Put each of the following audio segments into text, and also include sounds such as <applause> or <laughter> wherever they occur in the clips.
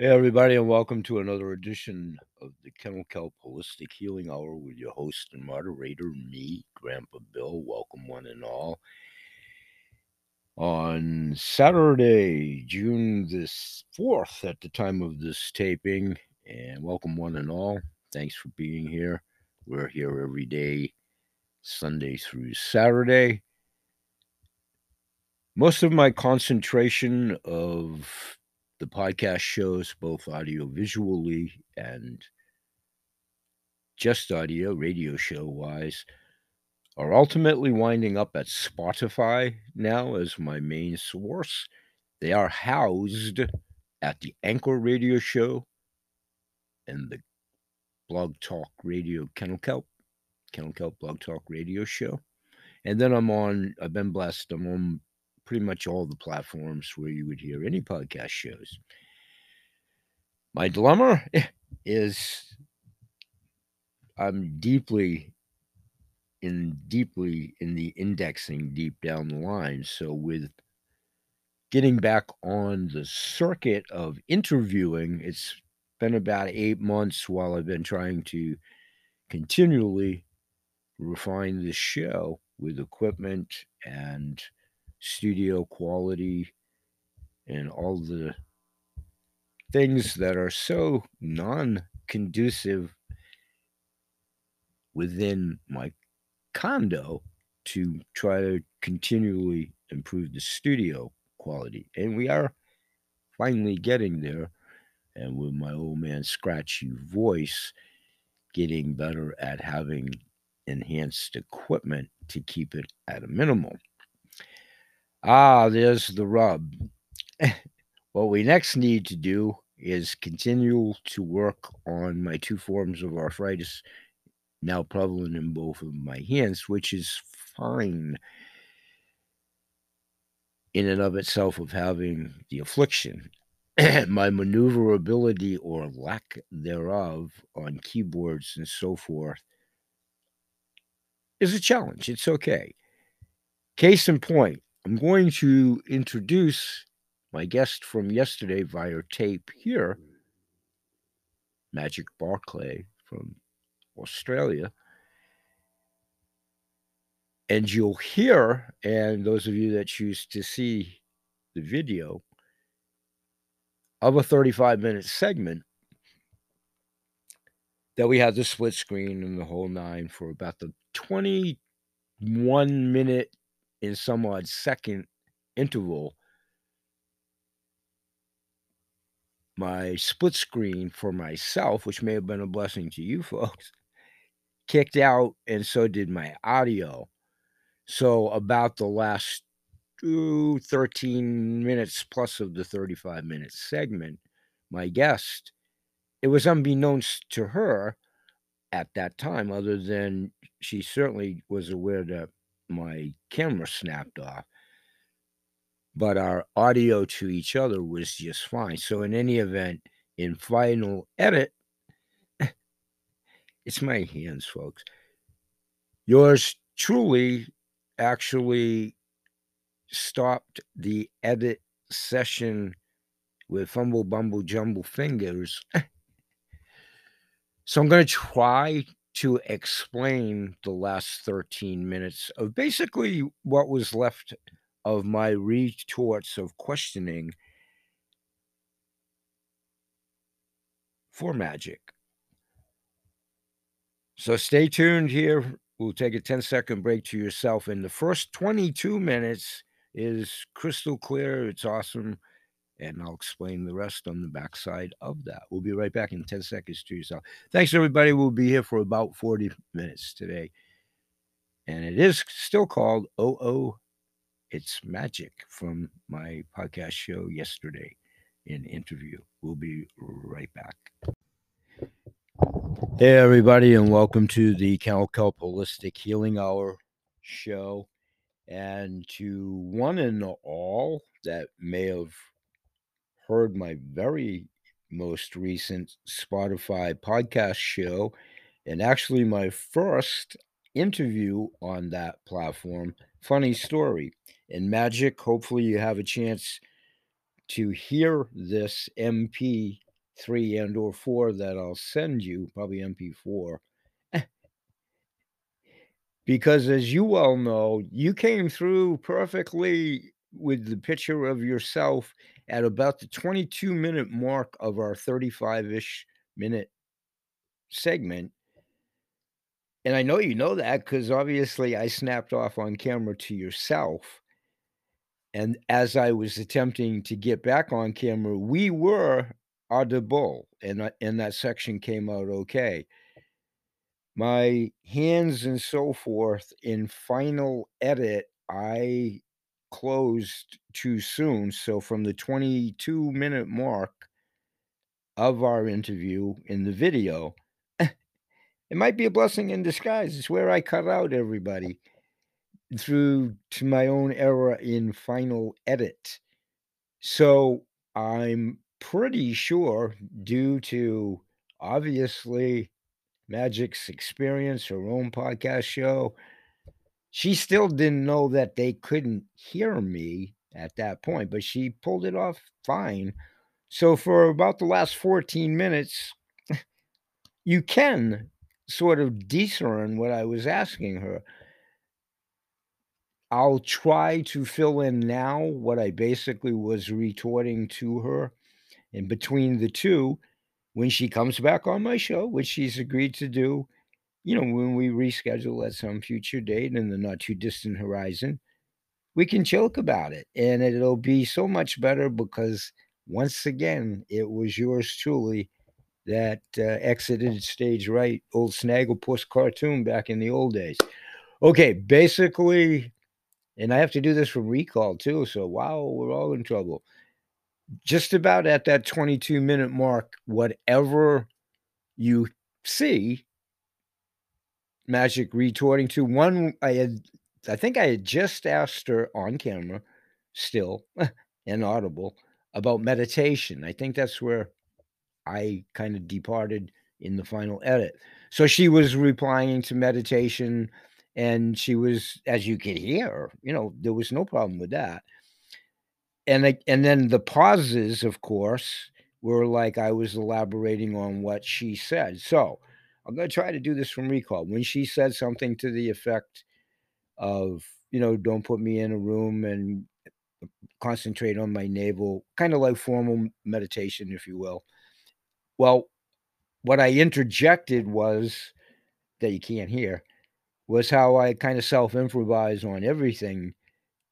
Hey, everybody, and welcome to another edition of the Kennel Kelp Holistic Healing Hour with your host and moderator, me, Grandpa Bill. Welcome, one and all. On Saturday, June the 4th, at the time of this taping, and welcome, one and all. Thanks for being here. We're here every day, Sunday through Saturday. Most of my concentration of the podcast shows, both audio visually and just audio, radio show wise, are ultimately winding up at Spotify now as my main source. They are housed at the Anchor Radio Show and the Blog Talk Radio Kennel Kelp, Kennel Kelp Blog Talk Radio Show. And then I'm on, I've been blessed, I'm on pretty much all the platforms where you would hear any podcast shows. My dilemma <laughs> is I'm deeply in deeply in the indexing deep down the line. So with getting back on the circuit of interviewing, it's been about eight months while I've been trying to continually refine the show with equipment and studio quality and all the things that are so non conducive within my condo to try to continually improve the studio quality. And we are finally getting there. And with my old man scratchy voice, getting better at having enhanced equipment to keep it at a minimum. Ah, there's the rub. <laughs> what we next need to do is continue to work on my two forms of arthritis now prevalent in both of my hands, which is fine in and of itself of having the affliction. <clears throat> my maneuverability or lack thereof on keyboards and so forth is a challenge. It's okay. Case in point, I'm going to introduce my guest from yesterday via tape here, Magic Barclay from Australia. And you'll hear, and those of you that choose to see the video of a 35 minute segment, that we had the split screen and the whole nine for about the 21 minute in some odd second interval my split screen for myself, which may have been a blessing to you <laughs> folks, kicked out, and so did my audio. So, about the last two, 13 minutes plus of the 35 minute segment, my guest, it was unbeknownst to her at that time, other than she certainly was aware that my camera snapped off. But our audio to each other was just fine. So, in any event, in final edit, <laughs> it's my hands, folks. Yours truly actually stopped the edit session with fumble bumble jumble fingers. <laughs> so I'm going to try to explain the last 13 minutes of basically what was left of my retorts of questioning for magic. So stay tuned here. We'll take a 10 second break to yourself. And the first 22 minutes is crystal clear. It's awesome and I'll explain the rest on the backside of that. We'll be right back in 10 seconds to yourself. Thanks, everybody. We'll be here for about 40 minutes today. And it is still called OO It's Magic from my podcast show yesterday in interview. We'll be right back. Hey, everybody, and welcome to the Kennel Kelp Holistic Healing Hour show. And to one and all that may have heard my very most recent Spotify podcast show, and actually my first interview on that platform. Funny story. In Magic, hopefully, you have a chance to hear this MP 3 and or 4 that I'll send you, probably MP4. because as you well know, you came through perfectly with the picture of yourself at about the 22 minute mark of our 35-ish minute segment. And I know you know that because obviously I snapped off on camera to yourself. And as I was attempting to get back on camera, we were audible, and and that section came out okay. My hands and so forth in final edit, I closed too soon. So from the 22 minute mark of our interview in the video, it might be a blessing in disguise. It's where I cut out everybody through to my own error in final edit. So I'm pretty sure, due to obviously Magic's experience, her own podcast show, she still didn't know that they couldn't hear me at that point, but she pulled it off fine. So for about the last 14 minutes, you can sort of discern what I was asking her. I'll try to fill in now what I basically was retorting to her. And between the two, when she comes back on my show, which she's agreed to do, you know, when we reschedule at some future date in the not too distant horizon, we can joke about it. And it'll be so much better because once again, it was yours truly that uh, exited stage right, old Snagglepuss cartoon back in the old days. Okay, basically, and I have to do this from recall too. So, wow, we're all in trouble. Just about at that 22 minute mark, whatever you see Magic retorting to one, I had, I think I had just asked her on camera, still <laughs> and audible, about meditation. I think that's where I kind of departed in the final edit. So she was replying to meditation and she was, as you could hear, you know, there was no problem with that. And I, and then the pauses, of course, were like I was elaborating on what she said. So I'm going to try to do this from recall. When she said something to the effect of, you know, don't put me in a room and uh, concentrate on my navel, kind of like formal meditation, if you will. Well, what I interjected was that you can't hear was how I kind of self improvise on everything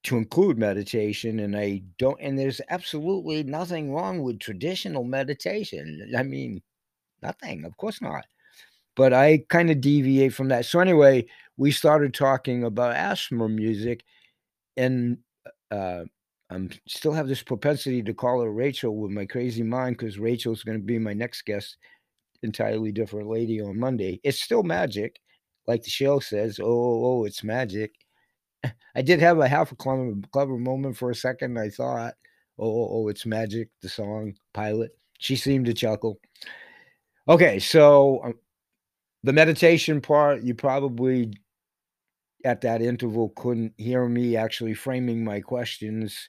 to include meditation. And I don't, and there's absolutely nothing wrong with traditional meditation. I mean, nothing, of course not. But I kind of deviate from that. So, anyway, we started talking about asthma music. And uh, I'm still have this propensity to call her Rachel with my crazy mind because Rachel's going to be my next guest, entirely different lady on Monday. It's still magic like the show says, oh, oh, oh, it's magic. <laughs> I did have a half a clever, clever moment for a second. I thought, oh, oh, oh, it's magic, the song pilot. She seemed to chuckle. Okay, so um, the meditation part, you probably at that interval couldn't hear me actually framing my questions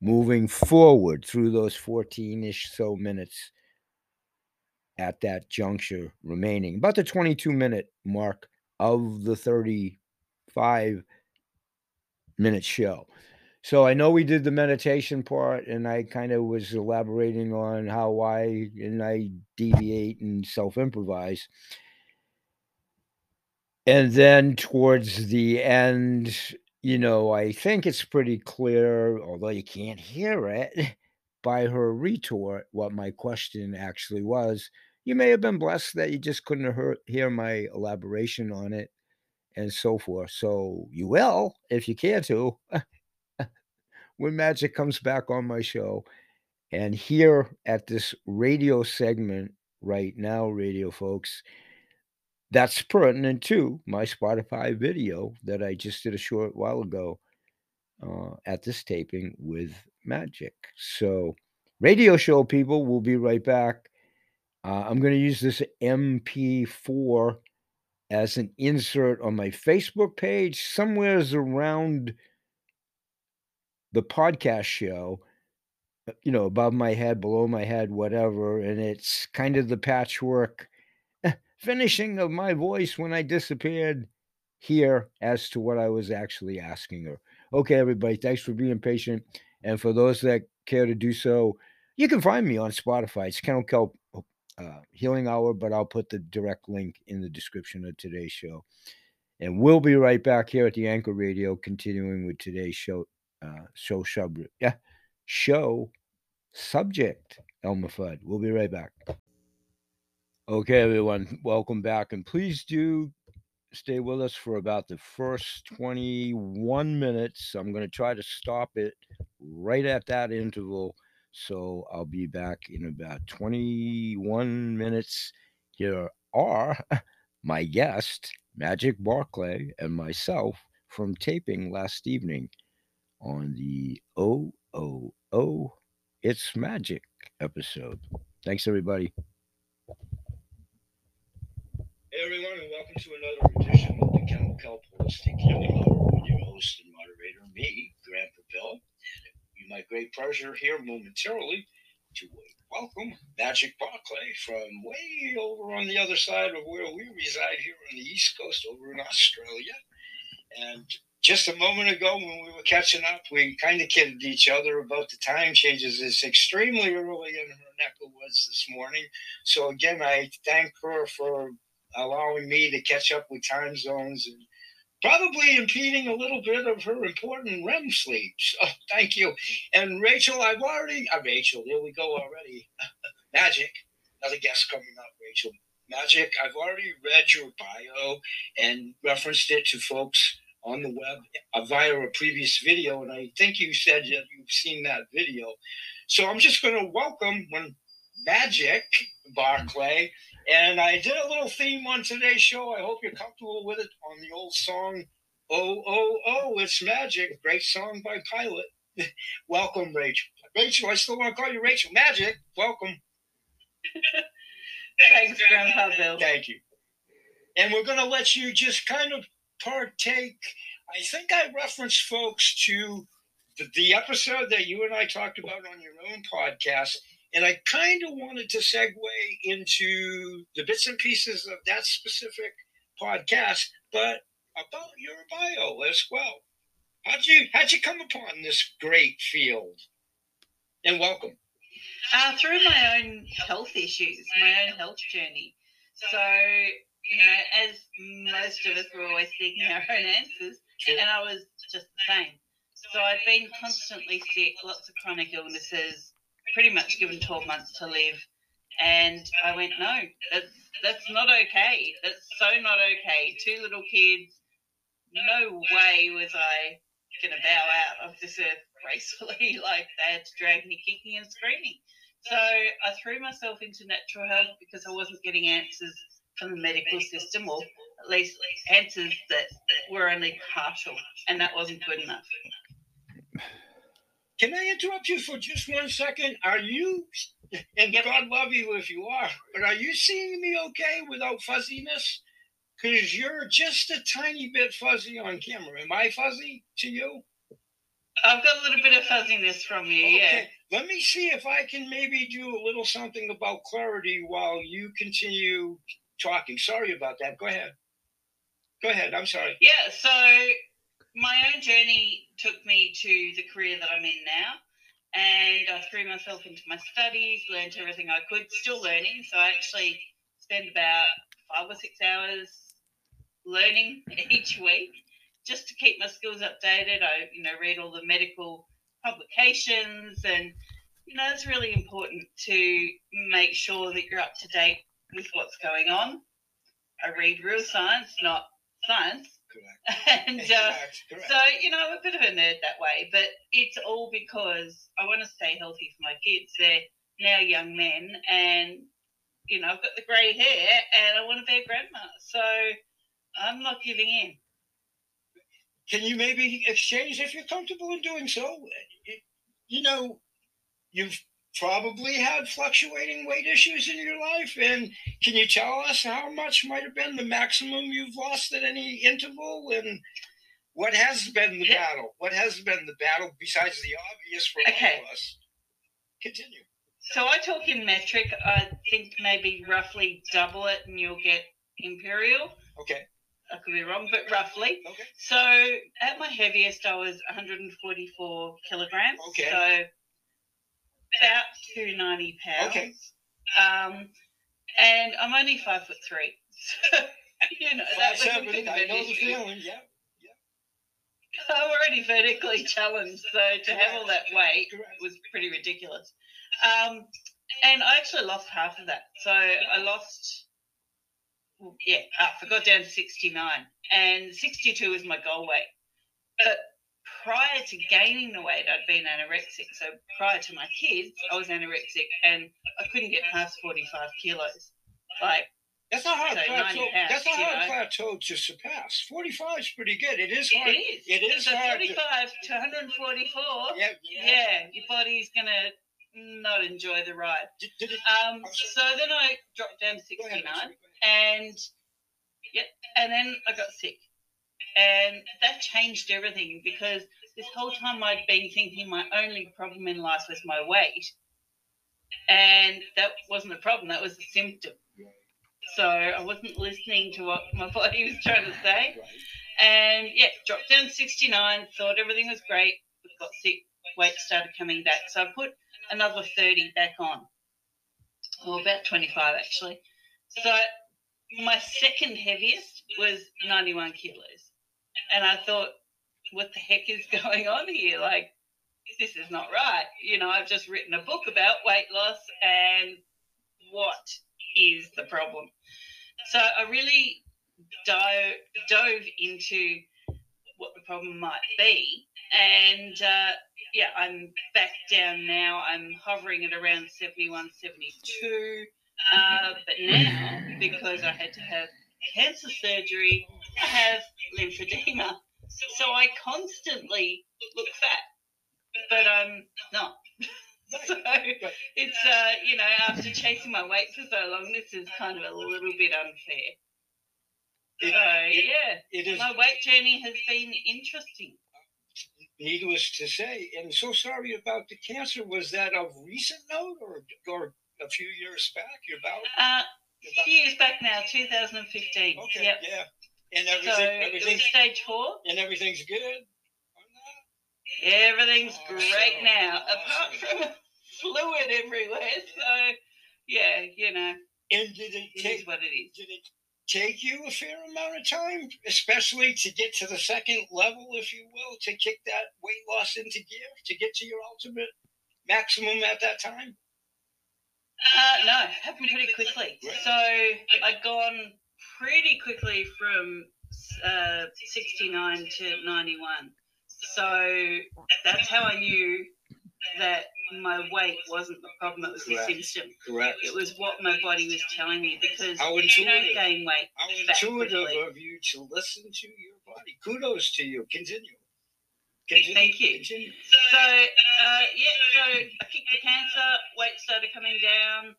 moving forward through those 14 ish so minutes at that juncture remaining, about the 22 minute mark of the 35 minute show. So I know we did the meditation part and I kind of was elaborating on how I and I deviate and self improvise. And then towards the end, you know, I think it's pretty clear, although you can't hear it <laughs> by her retort, what my question actually was you may have been blessed that you just couldn't hear, my elaboration on it and so forth. So you will if you care to <laughs> when Magic comes back on my show. And here at this radio segment right now, radio folks, that's pertinent to my Spotify video that I just did a short while ago uh, at this taping with Magic. So, radio show people, we'll be right back. Uh, I'm going to use this MP4 as an insert on my Facebook page, somewheres around the podcast show. you know, above my head, below my head, whatever. And it's kind of the patchwork finishing of my voice when I disappeared here as to what I was actually asking her. Okay, everybody, thanks for being patient. And for those that care to do so, you can find me on Spotify. It's Kennel Kelp uh, Healing Hour, but I'll put the direct link in the description of today's show. And we'll be right back here at the Anchor Radio, continuing with today's show. Uh, show subject, yeah, show subject. Elmer Fudd. We'll be right back. Okay, everyone, welcome back, and please do stay with us for about the first 21 minutes. I'm going to try to stop it right at that interval. So I'll be back in about 21 minutes. Here are <laughs> my guest, Magic Barclay, and myself from taping last evening on the OOO It's Magic episode. Thanks, everybody. Everyone, and welcome to another edition of the Kelp Holistic Healing Hour with your host and moderator, me, Grandpa Bill. And it will be my great pleasure here momentarily to welcome Magic Barclay from way over on the other side of where we reside here on the East Coast, over in Australia. And just a moment ago, when we were catching up, we kind of kidded each other about the time changes. It's extremely early in her neck of woods this morning. So, again, I thank her for allowing me to catch up with time zones and probably impeding a little bit of her important REM sleep. <laughs> So thank you. And Rachel, I've already, uh, Rachel, here we go already. <laughs> Magic, another guest coming up, Rachel. Magic, I've already read your bio and referenced it to folks on the web uh, via a previous video. And I think you said that you've seen that video. So I'm just going to welcome when Magic Barclay and I did a little theme on today's show. I hope you're comfortable with it on the old song, Oh, Oh, Oh, It's Magic. Great song by Pilot. <laughs> Welcome, Rachel. Rachel, I still want to call you Rachel. Magic, welcome. <laughs> Thanks, Grandpa Bill. Thank you. And we're going to let you just kind of partake. I think I referenced folks to the, the episode that you and I talked about on your own podcast and I kind of wanted to segue into the bits and pieces of that specific podcast, but about your bio as well. How'd you how'd you come upon this great field? And welcome. Uh, through my own health issues, my own health journey. So, you know, as most of us were always seeking our own answers, and I was just the same. So I'd been constantly sick, lots of chronic illnesses, pretty much given 12 months to live. And I went, no, that's, that's not okay. That's so not okay. Two little kids. No way was I going to bow out of this earth <laughs> gracefully. <laughs> like they had to drag me kicking and screaming. So I threw myself into natural health because I wasn't getting answers from the medical system, or at least answers that were only partial, and that wasn't good enough. Can I interrupt you for just one second? Are you, and God love you if you are, but are you seeing me okay without fuzziness? Because you're just a tiny bit fuzzy on camera. Am I fuzzy to you? I've got a little bit of fuzziness from you, okay. yeah. Let me see if I can maybe do a little something about clarity while you continue talking. Sorry about that. Go ahead. Go ahead. I'm sorry. Yeah, so my own journey took me to the career that I'm in now. And I threw myself into my studies, learned everything I could, still learning. So I actually spend about five or six hours learning <laughs> each week just to keep my skills updated. I, you know, read all the medical publications and you know, it's really important to make sure that you're up to date with what's going on. I read real science, not science, Correct. <laughs> and uh, correct. so, you know, I'm a bit of a nerd that way, but it's all because I want to stay healthy for my kids. They're now young men, and, you know, I've got the grey hair and I want to be a grandma. So I'm not giving in. Can you maybe exchange if you're comfortable in doing so? You know, you've probably had fluctuating weight issues in your life. And can you tell us how much might have been the maximum you've lost at any interval? And what has been the battle? What has been the battle besides the obvious for okay. all of us? Continue. So I talk in metric. I think maybe roughly double it, and you'll get imperial. Okay. I could be wrong, but roughly. Okay. So at my heaviest, I was 144 kilograms. Okay. So about 290 pounds. Okay. Um, and I'm only five foot three. So, <laughs> you know, that a bit I an know the feeling. Yeah. <laughs> I'm already vertically challenged, so to have all that weight Correct. was pretty ridiculous. Um, and I actually lost half of that. So I lost, yeah, I got down to 69. And 62 was my goal weight. But prior to gaining the weight, I'd been anorexic. So prior to my kids, I was anorexic and I couldn't get past 45 kilos. Like, That's not hard So 90 plateau. pounds, That's not hard know. plateau to surpass. Forty-five is pretty good. It is it hard. is. It is so hard. to- 45 to 144. yeah, yeah, your body's gonna not enjoy the ride. Did, did it? Um, so then I dropped down to 69, ahead. and yeah, and then I got sick, and that changed everything because this whole time I'd been thinking my only problem in life was my weight, and that wasn't a problem. That was a symptom. So I wasn't listening to what my <laughs> body was trying to say. And yeah, dropped down 69, thought everything was great, got sick, weight started coming back. So I put another 30 back on, or about 25 actually. So my second heaviest was 91 kilos. And I thought, what the heck is <laughs> going on here? Like, this is not right. You know, I've just written a book about weight loss, and what is the problem? So I really dove, dove into what the problem might be. And uh, yeah, I'm back down now. I'm hovering at around 71, 72. Uh, but now, because I had to have cancer surgery, I have lymphedema. So I constantly look fat, but I'm not. <laughs> So it's, uh, you know, after chasing my weight for so long, this is kind of a little bit unfair. It- So, it- yeah, It is my weight journey has been interesting. needless to say, and so sorry about the cancer. Was that of recent note or or a few years back? Your bout? Uh, a few years back now, 2015. Okay, Yep. yeah. And So everything, was everything's stage four. and everything's good. Everything's <laughs> Awesome. great now, apart from fluid everywhere. So, yeah, you know, And did it it take is what it is. did it take you a fair amount of time, especially to get to the second level, if you will, to kick that weight loss into gear, to get to your ultimate maximum at that time? Uh, no, it happened pretty quickly. Right. So I'd gone pretty quickly from uh, 69 to 91. So that's how I knew that my weight wasn't the problem, it was the Correct. symptom. Correct. It was what my body was telling me because How you don't gain weight. How intuitive quickly. of you to listen to your body. Kudos to you. Continue. Continue. Thank you. Continue. So, uh, yeah, so I kicked the cancer, weight started coming down.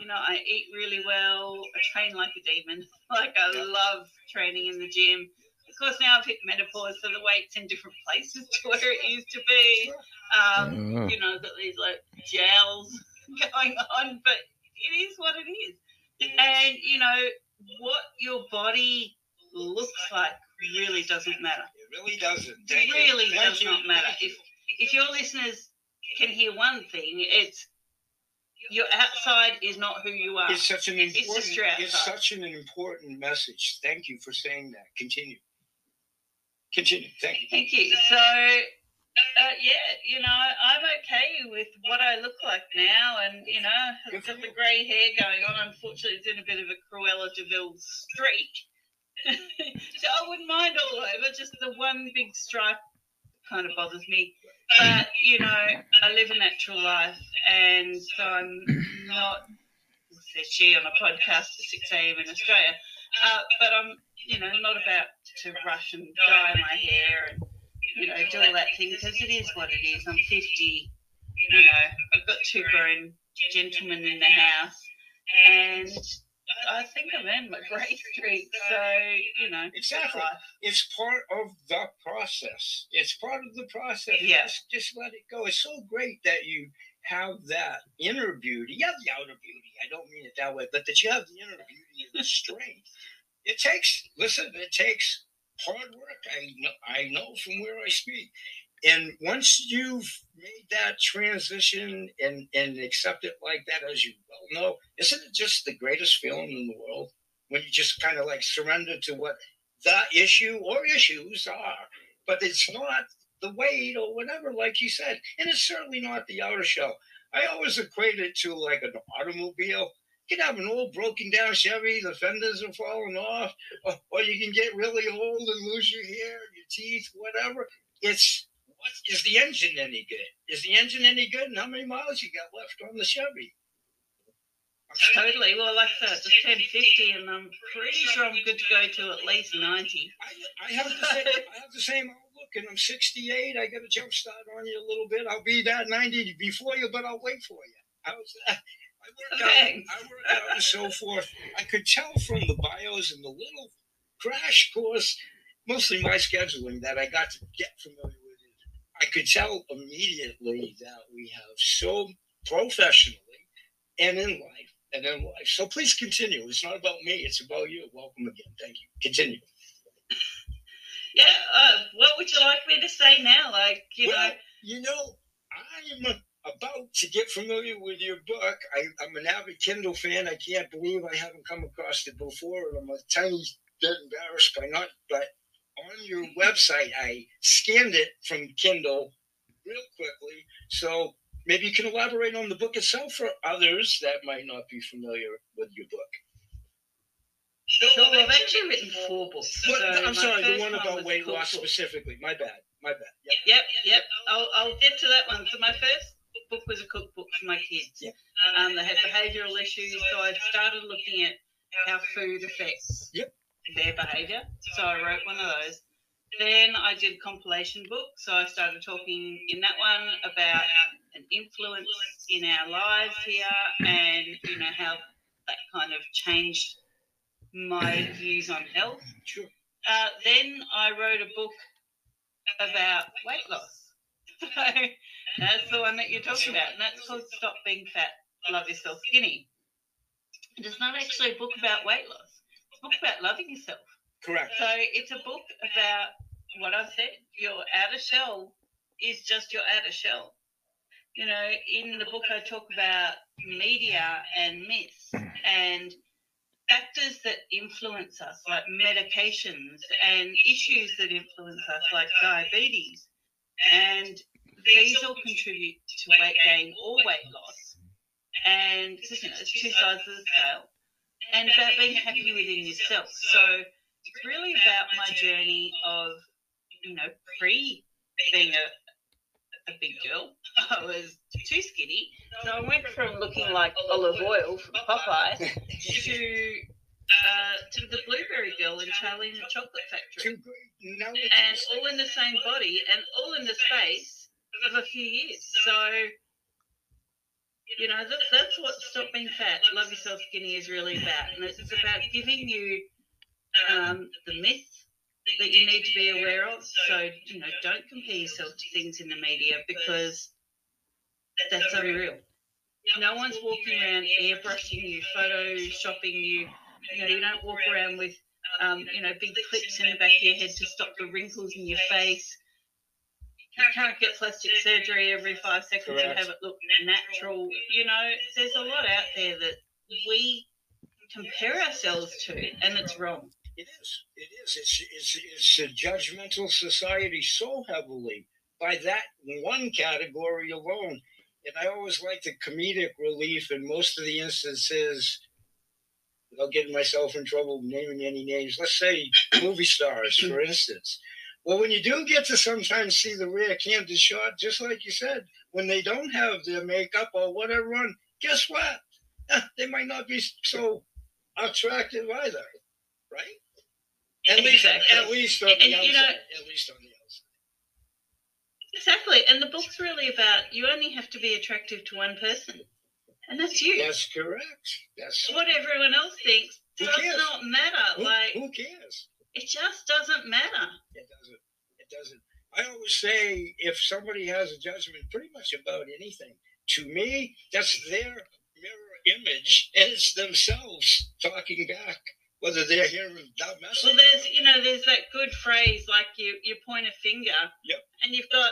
You know, I eat really well. I train like a demon. <laughs> Like, I love training in the gym. Of course, now I've hit menopause, so the weight's in different <laughs> places to where it used to be. Um, you know, got these like gels <laughs> going on, but it is what it is. And, you know, what your body looks like really doesn't matter. It really doesn't. It really does not matter. If if your listeners can hear one thing, it's your outside is not who you are. It's such an It's important. It's such an important message. Thank you for saying that. Continue. Continue. Thank you. Thank you. So, uh, yeah, you know, I'm okay with what I look like now, and you know, I've got the grey hair going on. Unfortunately, it's in a bit of a Cruella de Vil streak, <laughs> so I wouldn't mind all over. Just the one big stripe kind of bothers me. But you know, I live a natural life, and so I'm not. Says she on a podcast at 6 a.m. in Australia. Uh, but I'm, you know, not about to rush and dye my hair and, you know, do all that thing because it is what it is. I'm 50, you know, I've got two grown gentlemen in the house and I think I'm in my grey streak. So, you know, Exactly. It's part of the process. It's part of the process. Yeah. Just, just let it go. It's so great that you have that inner beauty. You have the outer beauty. I don't mean it that way, but that you have the inner beauty and the strength. It takes, listen, it takes hard work. I know, I know from where I speak. And once you've made that transition and, and accept it like that, as you well know, isn't it just the greatest feeling in the world when you just kind of like surrender to what the issue or issues are? But it's not the weight or whatever, like you said. And it's certainly not the outer shell. I always equate it to like an automobile. You can have an old broken down Chevy, the fenders are falling off, or, or you can get really old and lose your hair, your teeth, whatever. It's what is the engine any good? Is the engine any good? And how many miles you got left on the Chevy? Totally. Well, like I said, just turned 50, and I'm pretty sure I'm good to go to at least 90. I, I have the same, I have the same outlook, and I'm 68. I got a jump start on you a little bit. I'll be that 90 before you, but I'll wait for you. That? I work out, I work out and so forth. I could tell from the bios and the little crash course, mostly my scheduling, that I got to get familiar. I could tell immediately that we have so professionally and in life and in life. So please continue. It's not about me. It's about you. Welcome again. Thank you. Continue. <laughs> Yeah. Uh, what would you like me to say now? Like, you well, know, you know, I am about to get familiar with your book. I, am an avid Kindle fan. I can't believe I haven't come across it before, and I'm a tiny bit embarrassed by not. But on your website, I scanned it from Kindle real quickly. So maybe you can elaborate on the book itself for others that might not be familiar with your book. Sure, I've actually written four books. So I'm sorry, the one about weight loss specifically. My bad. My bad. Yep. Yep, yep. I'll, I'll get to that one. So my first book was a cookbook for my kids. Yep. Um, they had behavioural issues, so I started looking at how food affects Yep. Their behaviour. So I wrote one of those. Then I did a compilation book. So I started talking in that one about an influence in our lives here and, you know, how that kind of changed my views on health. Sure. Uh, then I wrote a book about weight loss. <laughs> So that's the one that you're talking about, and that's called Stop Being Fat, Love Yourself Skinny. And it's not actually a book about weight loss. Book about loving yourself. Correct. So it's a book about what I've said. Your outer shell is just your outer shell. You know, in the book I talk about media and myths <clears throat> and factors that influence us, like medications and issues that influence us, like diabetes. And these all contribute to weight gain or weight loss. And you know, it's two sides of the scale. And about being happy within yourself. So it's really about my journey of, you know, pre being a, a big girl. <laughs> I was too skinny. So I went from looking like Olive Oyl from Popeye <laughs> to uh, to the blueberry girl in Charlie and the Chocolate Factory. Too good. Now that you And all in the same body and all in the space of a few years. So, you know, that's, that's what Stop Being Fat, Love Yourself Skinny is really about. And it's about giving you um, the myth that you need to be aware of. So, you know, don't compare yourself to things in the media because that's unreal. No one's walking around airbrushing you, photoshopping you. You know, you don't walk around with, um, you know, big clips in the back of your head to stop the wrinkles in your face. You can't get plastic surgery every five seconds and have it look natural. You know, there's a lot out there that we compare ourselves to, and it's wrong. It is. It is. It's, it's, it's a judgmental society so heavily by that one category alone. And I always like the comedic relief in most of the instances, without getting myself in trouble naming any names, let's say movie stars, for instance. Well, when you do get to sometimes see the rare candid shot, just like you said, when they don't have their makeup or whatever on, guess what? <laughs> Eh, They might not be so attractive either, right? At least, at least on the And, you outside. know- at least on the outside. Exactly. And the book's really about you only have to be attractive to one person, and that's you. That's correct. That's What everyone else thinks does not matter. who, like, who cares? It just doesn't matter. It doesn't. It doesn't. I always say if somebody has a judgment pretty much about anything, to me, that's their mirror image, and it's themselves talking back, whether they're hearing that message. Well, there's you know there's that good phrase like you you point a finger, Yep. and you've got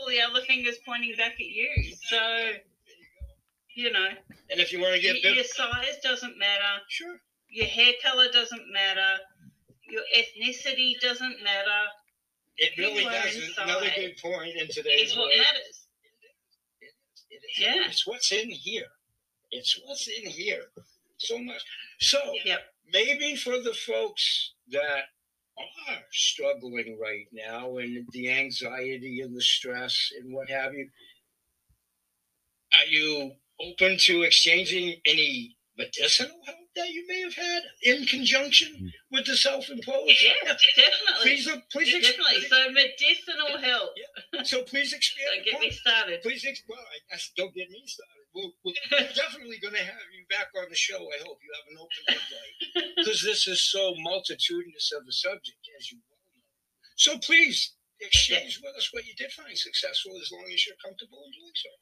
all the other fingers pointing back at you. So you you know And if you want to get your bit, size doesn't matter, sure. your hair color doesn't matter, your ethnicity doesn't matter. It really doesn't. does. Another good point in today's Is what world. matters. It is. Yeah. It's what's in here. It's what's in here. So much. So Yep. maybe for the folks that are struggling right now and the anxiety and the stress and what have you, are you open to exchanging any medicinal help that you may have had in conjunction with the self-imposed? Yeah, definitely. Please, uh, please, ex- Definitely. So medicinal help. so please <laughs> expand. Don't get me started. Please, ex- well, I, I, don't get me started. We'll, <laughs> we're definitely going to have you back on the show. I hope you have an open invite because <laughs> this is so multitudinous of a subject, as you well know. So please exchange with us what you did find successful, as long as you're comfortable in doing so.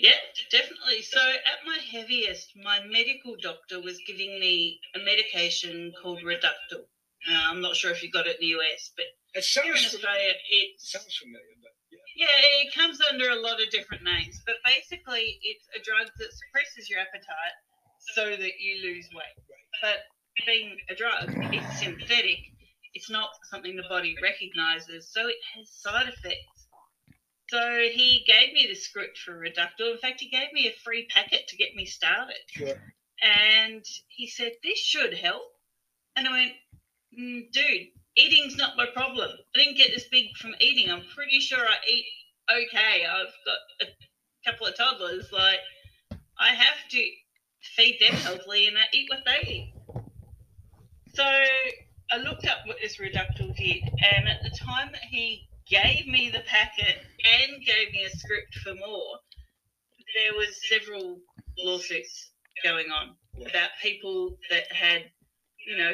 Yeah, definitely. So at my heaviest, my medical doctor was giving me a medication called Reductil. Uh, I'm not sure if you got it in the US, but It here in sounds. Australia, it's sounds familiar, but yeah. yeah, it comes under a lot of different names. But basically, it's a drug that suppresses your appetite so that you lose weight. But being a drug, it's synthetic. It's not something the body recognizes, so it has side effects. So he gave me the script for Reductil. In fact, he gave me a free packet to get me started. Sure. And he said, This should help. And I went, mm, Dude, eating's not my problem. I didn't get this big from eating. I'm pretty sure I eat okay. I've got a couple of toddlers. Like, I have to feed them healthily and I eat what they eat. So I looked up what this Reductil did. And at the time that he gave me the packet and gave me a script for more, there was several lawsuits going on about people that had, you know,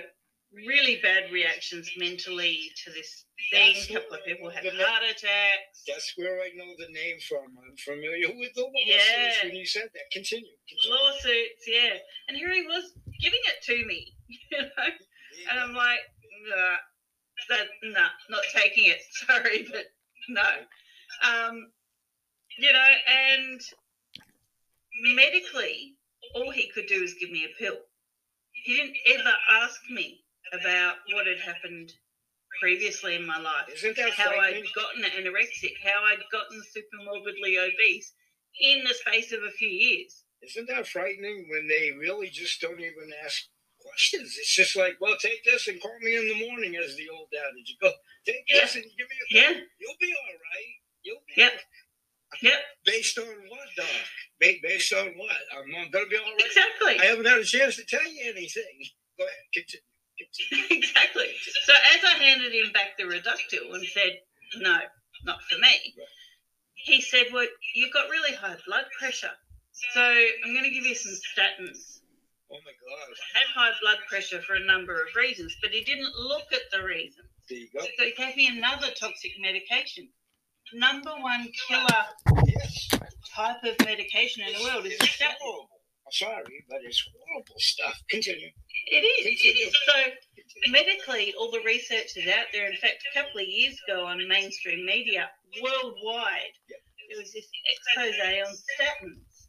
really bad reactions mentally to this thing. A couple of people had heart attacks. That's where I know the name from. I'm familiar with the lawsuits Yeah. when you said that. Continue. continue. Lawsuits, yeah. And here he was giving it to me, <laughs> you know, and I'm like, nah, that, nah, not taking it. <laughs> Sorry, but no. Um, you know, and medically, all he could do is give me a pill. He didn't ever ask me about what had happened previously in my life, Isn't that how I'd gotten anorexic, how I'd gotten super morbidly obese in the space of a few years. Isn't that frightening when they really just don't even ask questions? It's just like, well, take this and call me in the morning, as the old adage. You go, take this and give me a Yeah, You'll be all right. You'll be Yep. yep, Based on what, Doc? Ba- Based on what? I'm not gonna be all right. exactly. I haven't had a chance to tell you anything. Go ahead, continue. continue. <laughs> exactly. So as I handed him back the reductil and said, no, not for me, Right. he said, well, you've got really high blood pressure. So I'm going to give you some statins. Oh my God. I had high blood pressure for a number of reasons, but he didn't look at the reasons. There you go. So he gave me another toxic medication. Number one killer Yes. type of medication in the world is It's statin. horrible. I'm sorry, but it's horrible stuff. Continue. It is. It is. So medically, all the research is out there. In fact, a couple of years ago on mainstream media worldwide, Yep. there was this expose on statins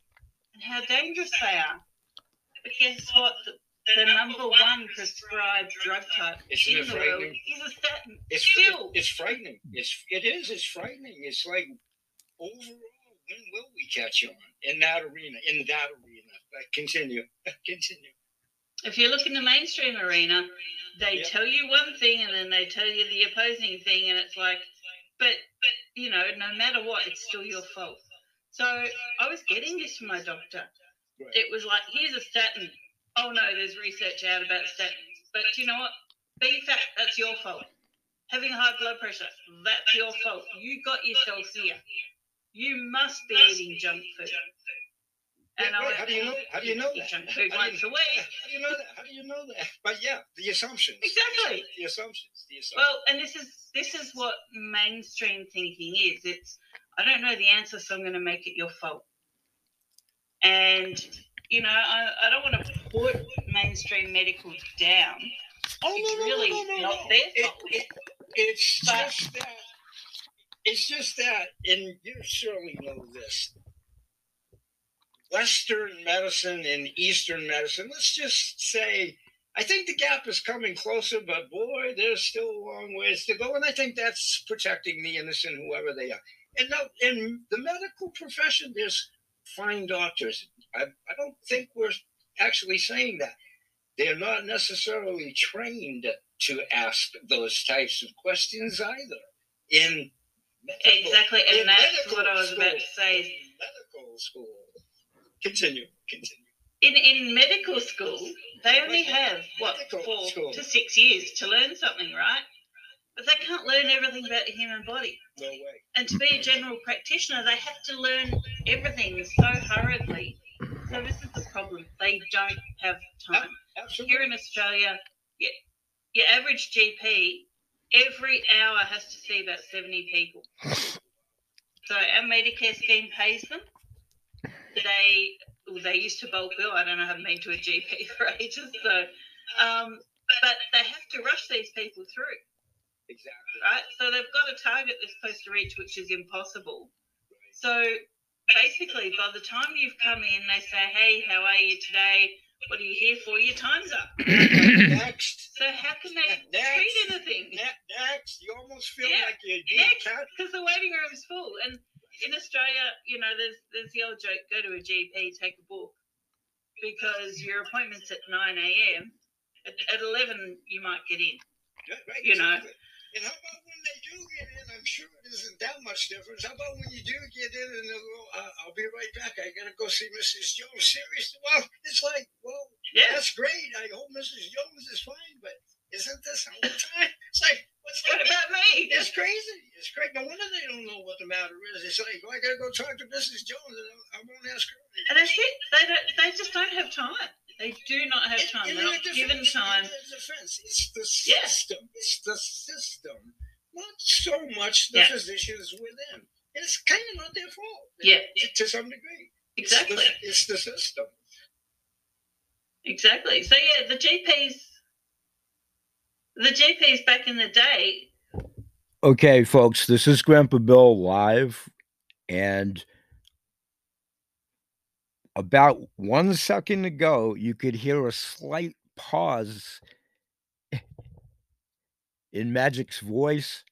and how dangerous they are. But guess what? The, the number one prescribed drug type Isn't in it the world frightening? is a statin. It's Still. it's frightening. It's it is. It's frightening. It's like overall, when will we catch on in that arena? In that arena. But continue. <laughs> continue. If you look in the mainstream arena, they Yeah. tell you one thing and then they tell you the opposing thing, and it's like, but, but you know, no matter what, it's still your fault. So I was getting this from my doctor. Right. It was like, here's a statin. Oh no, there's research out about statins. But you know what? Being fat, that's your fault. Having high blood pressure, that's your fault. You got yourself here. You must be eating junk food. Yeah, right. How do you know? How do you know that? Junk food How do you-. How do you know that? How do you know that? But yeah, the assumptions. Exactly. The assumptions. The assumptions. Well, and this is this is what mainstream thinking is. It's I don't know the answer, so I'm going to make it your fault. And you know, I, I don't want to put mainstream medical down. Oh It's no, no, really no, no, no, not no. their It, it, it's But- just that. It's just that, and you surely know this. Western medicine and Eastern medicine. Let's just say, I think the gap is coming closer, but boy, there's still a long ways to go, and I think that's protecting the innocent, whoever they are. And now, in the medical profession, there's fine doctors. I, I don't think we're actually saying that. They're not necessarily trained to ask those types of questions either. In medical, Exactly, and in that's what I was about to school. say. In medical school. Continue. Continue. In in medical school, they only have what four school. to six years to learn something, right? But they can't learn everything about the human body. No way. And to be a general practitioner, they have to learn everything so hurriedly. So this is the problem. They don't have time. Absolutely. Here in Australia, your, your average GP every hour has to see about 70 people. So our Medicare scheme pays them. They well, they used to bulk bill. I don't know. I haven't been to a GP <laughs> for ages. So, um, but they have to rush these people through, Exactly. right? So they've got a target they're supposed to reach, which is impossible. So basically, by the time you've come in, they say, "Hey, how are you today? What are you here for? Your time's up." <coughs> Next. So how can they Next. treat anything? Next. You almost feel Yeah. like you're Next. Because the waiting room's full. And in Australia, you know, there's there's the old joke: go to a GP, take a book, because your appointment's at nine a.m. At, at eleven, you might get in. Right, right, You know. And how about when they do get in? I'm sure it isn't that much difference. How about when you do get in and they'll go, uh, I'll be right back. I got to go see Mrs. Jones. Seriously? Well, it's like, well, Yeah. that's great. I hope Mrs. Jones is fine, but isn't this all the time? It's like, what's What about me? It's crazy. It's crazy. No wonder they don't know what the matter is. It's like, well, I got to go talk to Mrs. Jones and I won't ask her. And that's it. They don't. They just don't have time. They do not have In- time. in They're not given time. their defense, it's the Yeah. system. It's the system, not so much the Yeah. physicians within. And it's kind of not their fault. Yeah. to, to some degree. It's Exactly. the, it's the system. Exactly. So yeah, the GPs, the GPs back in the day, Okay, folks, this is Grandpa Bill live, and about one second ago, you could hear a slight pause in Magic's voice.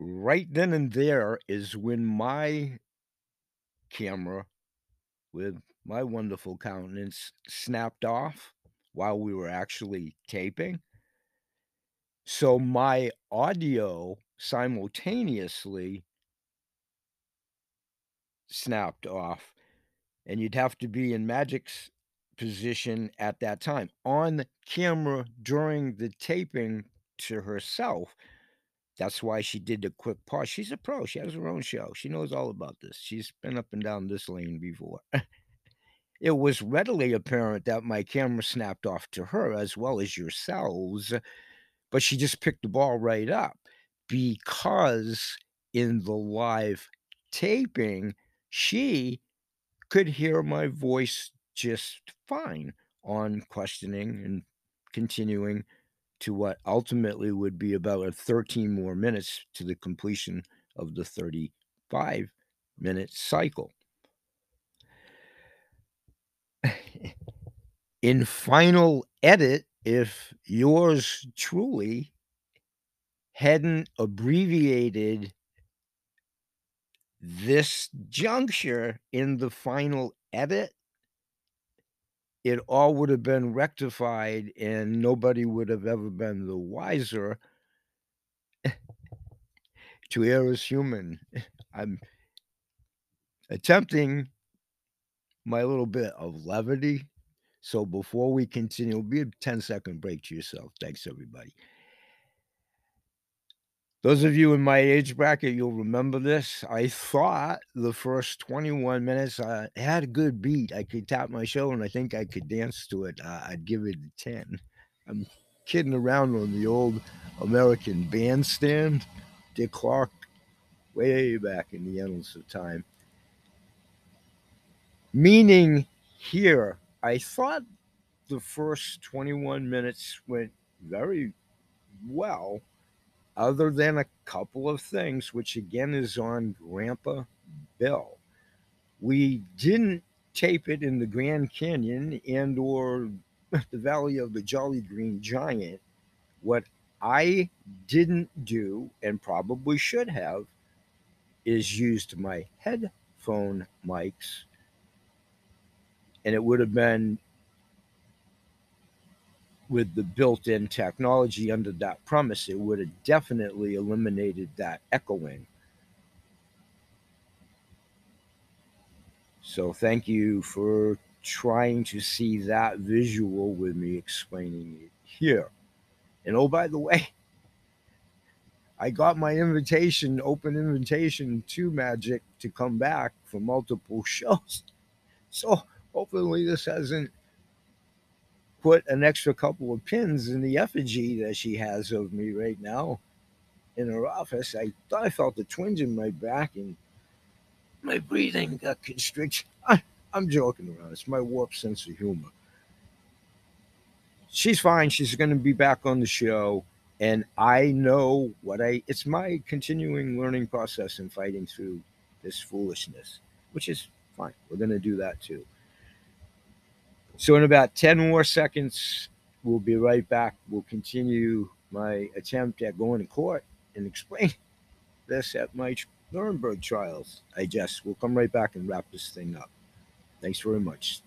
Right then and there is when my camera with my wonderful countenance snapped off while we were actually taping. So my audio simultaneously snapped off, and you'd have to be in Magic's position at that time on camera during the taping to herself. That's why she did the quick pause. She's a pro. She has her own show. She knows all about this. She's been up and down this lane before. <laughs> it was readily apparent that my camera snapped off to her as well as yourselves but she just picked the ball right up because in the live taping, she could hear my voice just fine on questioning and continuing to what ultimately would be about 13 more minutes to the completion of the 35 minute cycle. In final edit, if yours truly hadn't abbreviated this juncture in the final edit, it all would have been rectified and nobody would have ever been the wiser to err is human. I'm attempting my little bit of levity. So before we continue, be a 10 second break to yourself. Thanks, everybody. Those of you in my age bracket, you'll remember this. I thought the first 21 minutes uh, had a good beat. I could tap my shoulder and I think I could dance to it. Uh, I'd give it a 10. I'm kidding around on the old American bandstand. Dick Clark, way back in the annals of time. Meaning here, I thought the first 21 minutes went very well, other than a couple of things, which again is on Grandpa Bill. We didn't tape it in the Grand Canyon and or <laughs> the Valley of the Jolly Green Giant. What I didn't do and probably should have is used my headphone mics and it would have been with the built-in technology under that premise it would have definitely eliminated that echoing so thank you for trying to see that visual with me explaining it here and oh by the way I got my invitation, open invitation to Magic to come back for multiple <laughs> shows. So hopefully this hasn't put an extra couple of pins in the effigy that she has of me right now in her office. I thought I felt a twinge in my back and my breathing got constricted. I, I'm joking around. It's my warped sense of humor. She's fine. She's going to be back on the show and I know what I it's my continuing learning process in fighting through this foolishness, which is fine. We're going to do that too. So in about 10 more seconds, we'll be right back. We'll continue my attempt at going to court and explain <laughs> this at my Nuremberg trials. I guess we'll come right back and wrap this thing up. Thanks very much.